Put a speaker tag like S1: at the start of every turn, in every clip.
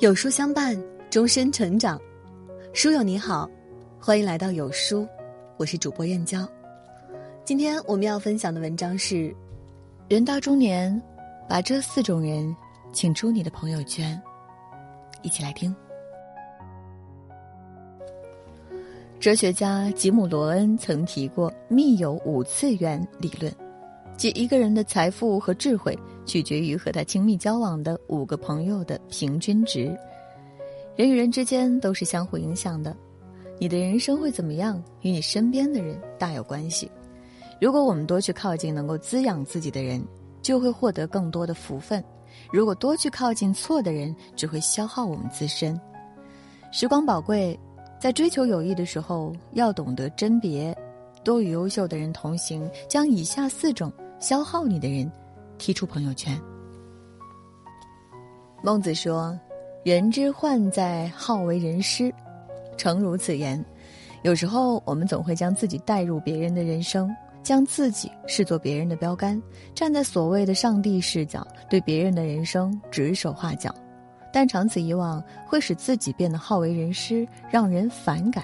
S1: 有书相伴，终身成长。书友你好，欢迎来到有书，我是主播燕娇。今天我们要分享的文章是：人到中年，把这四种人请出你的朋友圈。一起来听。哲学家吉姆·罗恩曾提过密友五次元理论，即一个人的财富和智慧取决于和他亲密交往的五个朋友的平均值。人与人之间都是相互影响的，你的人生会怎么样，与你身边的人大有关系。如果我们多去靠近能够滋养自己的人，就会获得更多的福分；如果多去靠近错的人，只会消耗我们自身。时光宝贵。在追求友谊的时候，要懂得甄别，多与优秀的人同行，将以下四种消耗你的人踢出朋友圈。孟子说：“人之患在好为人师。”诚如此言。有时候，我们总会将自己带入别人的人生，将自己视作别人的标杆，站在所谓的上帝视角，对别人的人生指手画脚。但长此以往，会使自己变得好为人师，让人反感。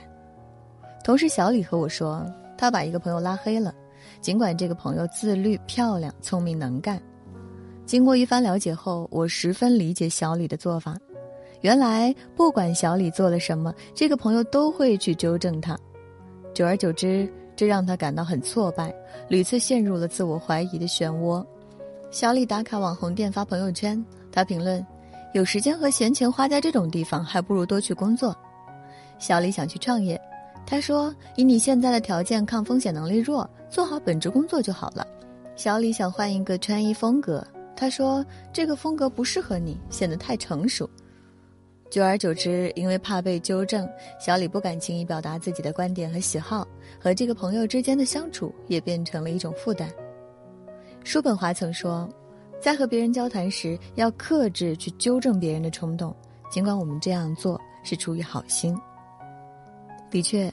S1: 同事小李和我说，他把一个朋友拉黑了，尽管这个朋友自律、漂亮、聪明、能干。经过一番了解后，我十分理解小李的做法。原来，不管小李做了什么，这个朋友都会去纠正他。久而久之，这让他感到很挫败，屡次陷入了自我怀疑的漩涡。小李打卡网红店发朋友圈，他评论。有时间和闲钱花在这种地方，还不如多去工作。小李想去创业，他说：“以你现在的条件，抗风险能力弱，做好本职工作就好了。”小李想换一个穿衣风格，他说：“这个风格不适合你，显得太成熟。”久而久之，因为怕被纠正，小李不敢轻易表达自己的观点和喜好，和这个朋友之间的相处也变成了一种负担。叔本华曾说。在和别人交谈时，要克制去纠正别人的冲动，尽管我们这样做是出于好心。的确，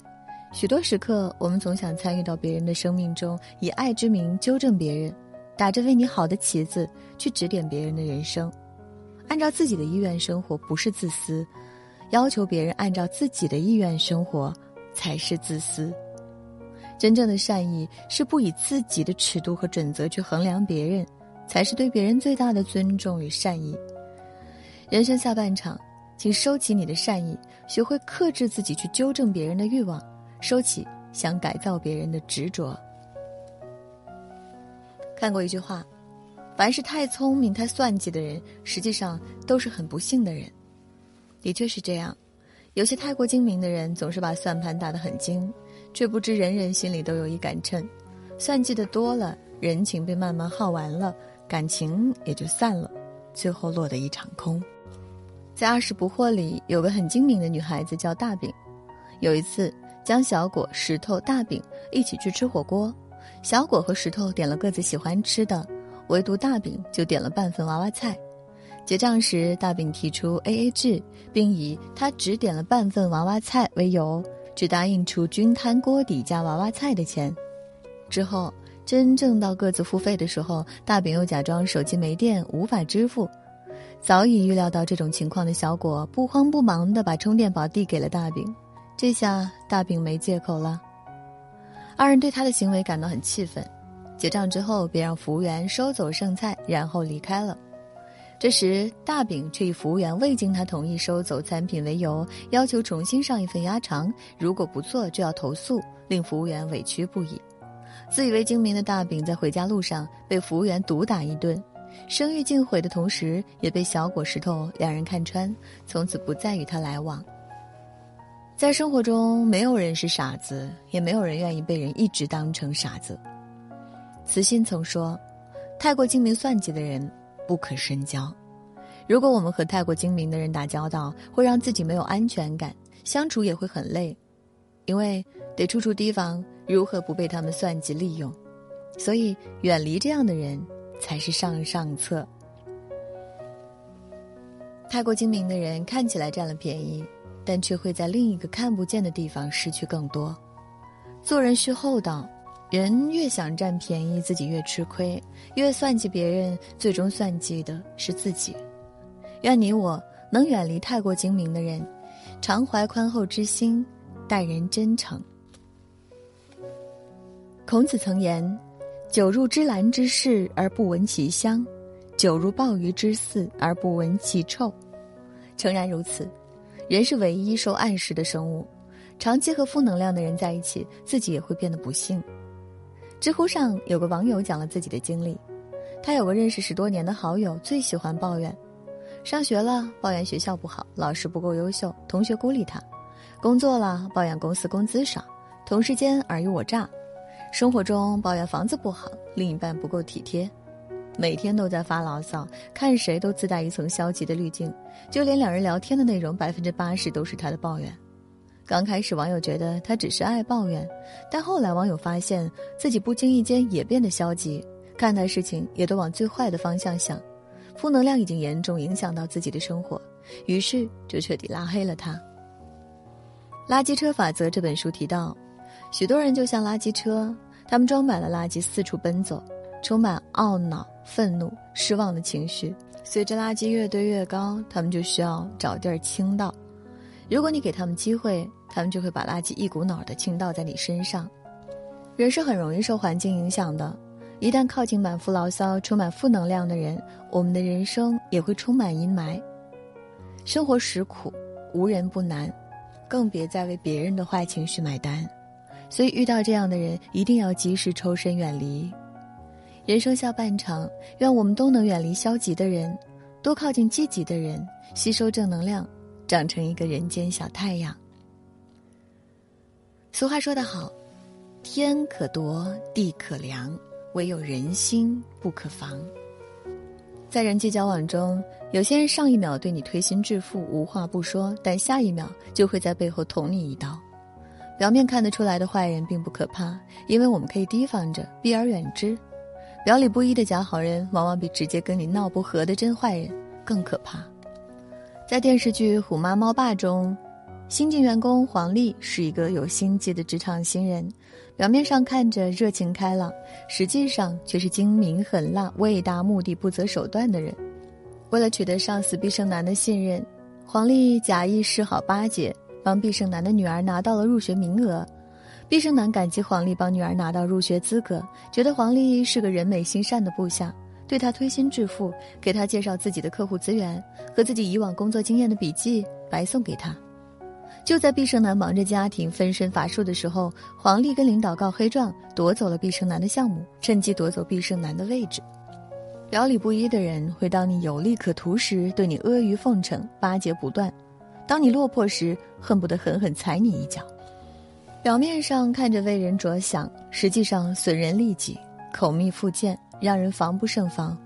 S1: 许多时刻我们总想参与到别人的生命中，以爱之名纠正别人，打着为你好的旗子去指点别人的人生。按照自己的意愿生活不是自私，要求别人按照自己的意愿生活才是自私。真正的善意是不以自己的尺度和准则去衡量别人。才是对别人最大的尊重与善意。人生下半场，请收起你的善意，学会克制自己去纠正别人的欲望，收起想改造别人的执着。看过一句话：，凡是太聪明、太算计的人，实际上都是很不幸的人。的确是这样，有些太过精明的人，总是把算盘打得很精，却不知人人心里都有一杆秤。算计的多了，人情被慢慢耗完了。感情也就散了，最后落得一场空。在《二十不惑》里，有个很精明的女孩子叫大饼。有一次，将小果、石头、大饼一起去吃火锅，小果和石头点了各自喜欢吃的，唯独大饼就点了半份娃娃菜。结账时，大饼提出 A A 制，并以他只点了半份娃娃菜为由，只答应出均摊锅底加娃娃菜的钱。之后。真正到各自付费的时候，大饼又假装手机没电无法支付。早已预料到这种情况的小果不慌不忙地把充电宝递给了大饼，这下大饼没借口了。二人对他的行为感到很气愤，结账之后便让服务员收走剩菜，然后离开了。这时大饼却以服务员未经他同意收走餐品为由，要求重新上一份鸭肠，如果不做就要投诉，令服务员委屈不已。自以为精明的大饼在回家路上被服务员毒打一顿，声誉尽毁的同时，也被小果石头两人看穿，从此不再与他来往。在生活中，没有人是傻子，也没有人愿意被人一直当成傻子。慈心曾说：“太过精明算计的人不可深交。”如果我们和太过精明的人打交道，会让自己没有安全感，相处也会很累，因为得处处提防。如何不被他们算计利用？所以远离这样的人才是上上策。太过精明的人看起来占了便宜，但却会在另一个看不见的地方失去更多。做人需厚道，人越想占便宜，自己越吃亏；越算计别人，最终算计的是自己。愿你我能远离太过精明的人，常怀宽厚之心，待人真诚。孔子曾言：“久入芝兰之室而不闻其香，久入鲍鱼之肆而不闻其臭。”诚然如此，人是唯一受暗示的生物，长期和负能量的人在一起，自己也会变得不幸。知乎上有个网友讲了自己的经历，他有个认识十多年的好友，最喜欢抱怨：上学了抱怨学校不好，老师不够优秀，同学孤立他；工作了抱怨公司工资少，同事间尔虞我诈；生活中抱怨房子不好，另一半不够体贴，每天都在发牢骚，看谁都自带一层消极的滤镜，就连两人聊天的内容，百分之八十都是他的抱怨。刚开始，网友觉得他只是爱抱怨，但后来网友发现自己不经意间也变得消极，看待事情也都往最坏的方向想，负能量已经严重影响到自己的生活，于是就彻底拉黑了他。《垃圾车法则》这本书提到，许多人就像垃圾车，他们装满了垃圾四处奔走，充满懊恼、愤怒、失望的情绪。随着垃圾越堆越高，他们就需要找地儿倾倒。如果你给他们机会，他们就会把垃圾一股脑的倾倒在你身上。人是很容易受环境影响的，一旦靠近满腹牢骚、充满负能量的人，我们的人生也会充满阴霾。生活实苦，无人不难，更别再为别人的坏情绪买单。所以遇到这样的人，一定要及时抽身远离。人生下半场，愿我们都能远离消极的人，多靠近积极的人，吸收正能量。长成一个人间小太阳。俗话说得好：“天可夺，地可量，唯有人心不可防。”在人际交往中，有些人上一秒对你推心置腹、无话不说，但下一秒就会在背后捅你一刀。表面看得出来的坏人并不可怕，因为我们可以提防着，避而远之。表里不一的假好人，往往比直接跟你闹不和的真坏人更可怕。在电视剧《虎妈猫爸》中，新晋员工黄丽是一个有心计的职场新人，表面上看着热情开朗，实际上却是精明狠辣、为达目的不择手段的人。为了取得上司毕胜男的信任，黄丽假意示好巴结，帮毕胜男的女儿拿到了入学名额。毕胜男感激黄丽帮女儿拿到入学资格，觉得黄丽是个人美心善的部下。对他推心置腹，给他介绍自己的客户资源和自己以往工作经验的笔记，白送给他。就在毕胜男忙着家庭、分身乏术的时候，黄丽跟领导告黑状，夺走了毕胜男的项目，趁机夺走毕胜男的位置。表里不一的人会当你有利可图时对你阿谀奉承、巴结不断；当你落魄时，恨不得狠狠踩你一脚。表面上看着为人着想，实际上损人利己、口蜜腹剑。让人防不胜防，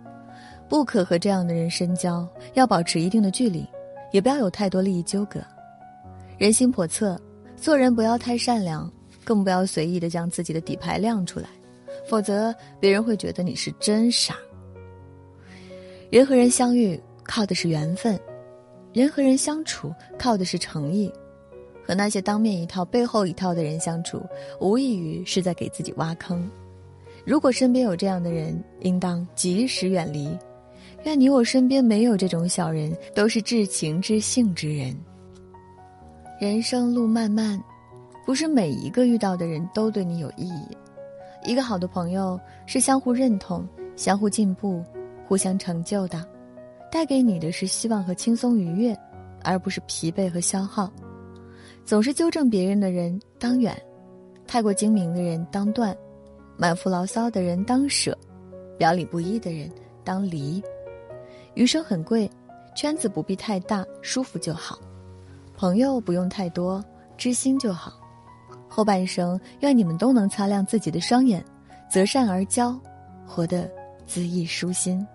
S1: 不可和这样的人深交，要保持一定的距离，也不要有太多利益纠葛。人心叵测，做人不要太善良，更不要随意的将自己的底牌亮出来，否则别人会觉得你是真傻。人和人相遇靠的是缘分，人和人相处靠的是诚意。和那些当面一套背后一套的人相处，无异于是在给自己挖坑。如果身边有这样的人，应当及时远离。愿你我身边没有这种小人，都是至情至性之人。人生路漫漫，不是每一个遇到的人都对你有意义。一个好的朋友是相互认同、相互进步、互相成就的，带给你的是希望和轻松愉悦，而不是疲惫和消耗。总是纠正别人的人当远，太过精明的人当断。满腹牢骚的人当舍，表里不一的人当离。余生很贵，圈子不必太大，舒服就好；朋友不用太多，知心就好。后半生，愿你们都能擦亮自己的双眼，择善而交，活得恣意舒心。